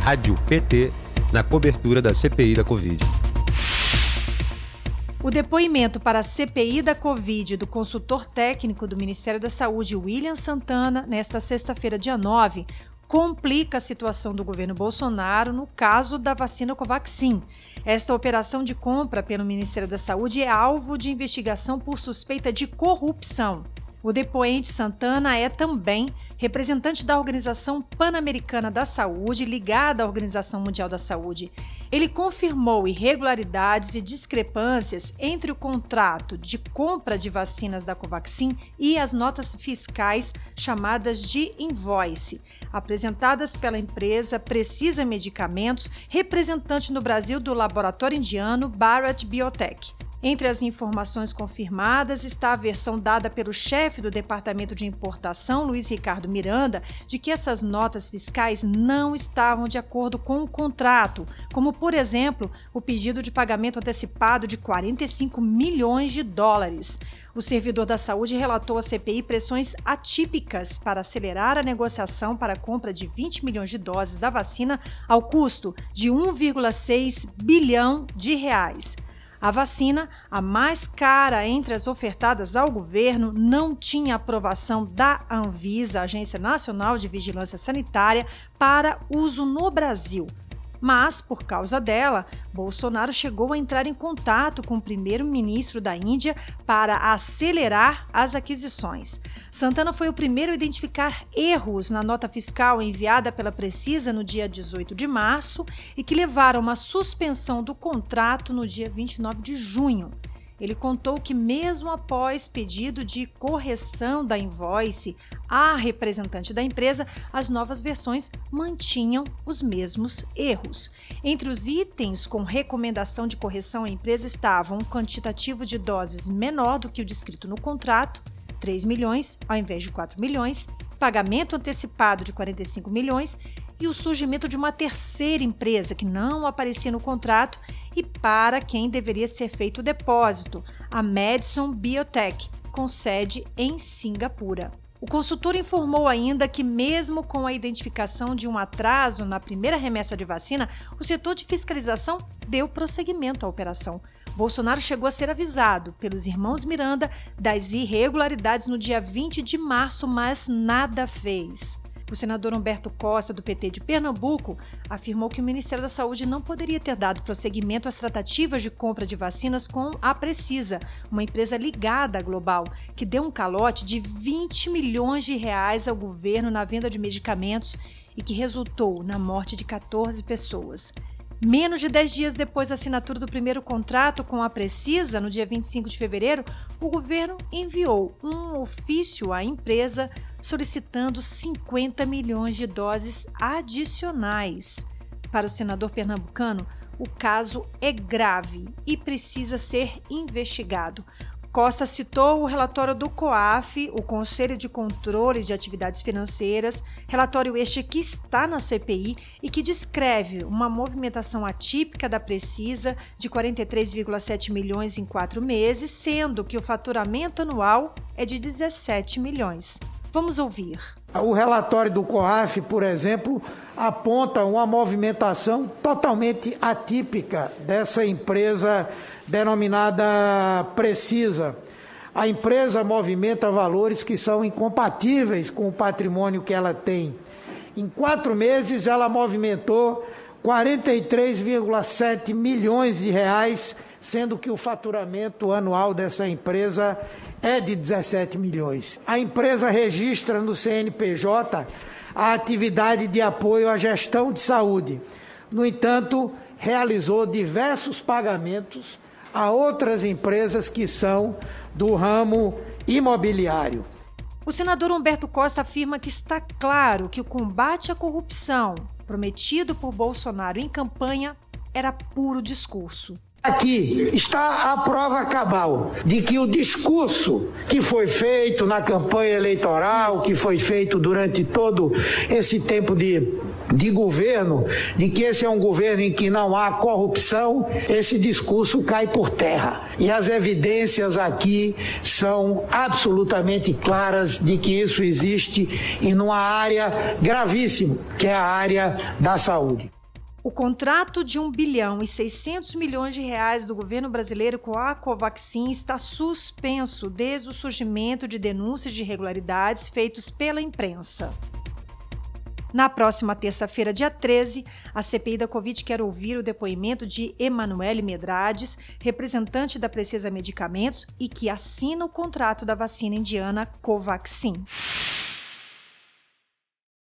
Rádio PT na cobertura da CPI da Covid. O depoimento para a CPI da Covid do consultor técnico do Ministério da Saúde, William Santana, nesta sexta-feira, dia 9, complica a situação do governo Bolsonaro no caso da vacina Covaxin. Esta operação de compra pelo Ministério da Saúde é alvo de investigação por suspeita de corrupção. O depoente Santana é também representante da Organização Pan-Americana da Saúde, ligada à Organização Mundial da Saúde. Ele confirmou irregularidades e discrepâncias entre o contrato de compra de vacinas da Covaxin e as notas fiscais chamadas de invoice, apresentadas pela empresa Precisa Medicamentos, representante no Brasil do laboratório indiano Bharat Biotech. Entre as informações confirmadas está a versão dada pelo chefe do Departamento de Importação, Luiz Ricardo Miranda, de que essas notas fiscais não estavam de acordo com o contrato, como, por exemplo, o pedido de pagamento antecipado de 45 milhões de dólares. O servidor da saúde relatou à CPI pressões atípicas para acelerar a negociação para a compra de 20 milhões de doses da vacina ao custo de 1,6 bilhão de reais. A vacina, a mais cara entre as ofertadas ao governo, não tinha aprovação da Anvisa, Agência Nacional de Vigilância Sanitária, para uso no Brasil. Mas, por causa dela, Bolsonaro chegou a entrar em contato com o primeiro-ministro da Índia para acelerar as aquisições. Santana foi o primeiro a identificar erros na nota fiscal enviada pela Precisa no dia 18 de março e que levaram a uma suspensão do contrato no dia 29 de junho. Ele contou que, mesmo após pedido de correção da invoice à representante da empresa, as novas versões mantinham os mesmos erros. Entre os itens com recomendação de correção à empresa estavam um quantitativo de doses menor do que o descrito no contrato, 3 milhões ao invés de 4 milhões, pagamento antecipado de 45 milhões e o surgimento de uma terceira empresa que não aparecia no contrato e para quem deveria ser feito o depósito, a Madison Biotech, com sede em Singapura. O consultor informou ainda que, mesmo com a identificação de um atraso na primeira remessa de vacina, o setor de fiscalização deu prosseguimento à operação. Bolsonaro chegou a ser avisado pelos irmãos Miranda das irregularidades no dia 20 de março, mas nada fez. O senador Humberto Costa, do PT de Pernambuco, afirmou que o Ministério da Saúde não poderia ter dado prosseguimento às tratativas de compra de vacinas com a Precisa, uma empresa ligada à Global, que deu um calote de 20 milhões de reais ao governo na venda de medicamentos e que resultou na morte de 14 pessoas. Menos de 10 dias depois da assinatura do primeiro contrato com a Precisa, no dia 25 de fevereiro, o governo enviou um ofício à empresa solicitando 50 milhões de doses adicionais. Para o senador pernambucano, o caso é grave e precisa ser investigado. Costa citou o relatório do COAF, o Conselho de Controle de Atividades Financeiras, relatório este que está na CPI e que descreve uma movimentação atípica da Precisa de 43,7 milhões em quatro meses, sendo que o faturamento anual é de 17 milhões. Vamos ouvir. O relatório do COAF, por exemplo, aponta uma movimentação totalmente atípica dessa empresa denominada Precisa. A empresa movimenta valores que são incompatíveis com o patrimônio que ela tem. Em quatro meses, ela movimentou 43,7 milhões de reais, sendo que o faturamento anual dessa empresa é de 17 milhões. A empresa registra no CNPJ a atividade de apoio à gestão de saúde. No entanto, realizou diversos pagamentos a outras empresas que são do ramo imobiliário. O senador Humberto Costa afirma que está claro que o combate à corrupção prometido por Bolsonaro em campanha era puro discurso. Aqui está a prova cabal de que o discurso que foi feito na campanha eleitoral, que foi feito durante todo esse tempo de de governo, de que esse é um governo em que não há corrupção, esse discurso cai por terra. E as evidências aqui são absolutamente claras de que isso existe e numa área gravíssima, que é a área da saúde. O contrato de 1 bilhão e 600 milhões de reais do governo brasileiro com a Covaxin está suspenso desde o surgimento de denúncias de irregularidades feitos pela imprensa. Na próxima terça-feira, dia 13, a CPI da Covid quer ouvir o depoimento de Emanuele Medrades, representante da Precisa Medicamentos e que assina o contrato da vacina indiana Covaxin.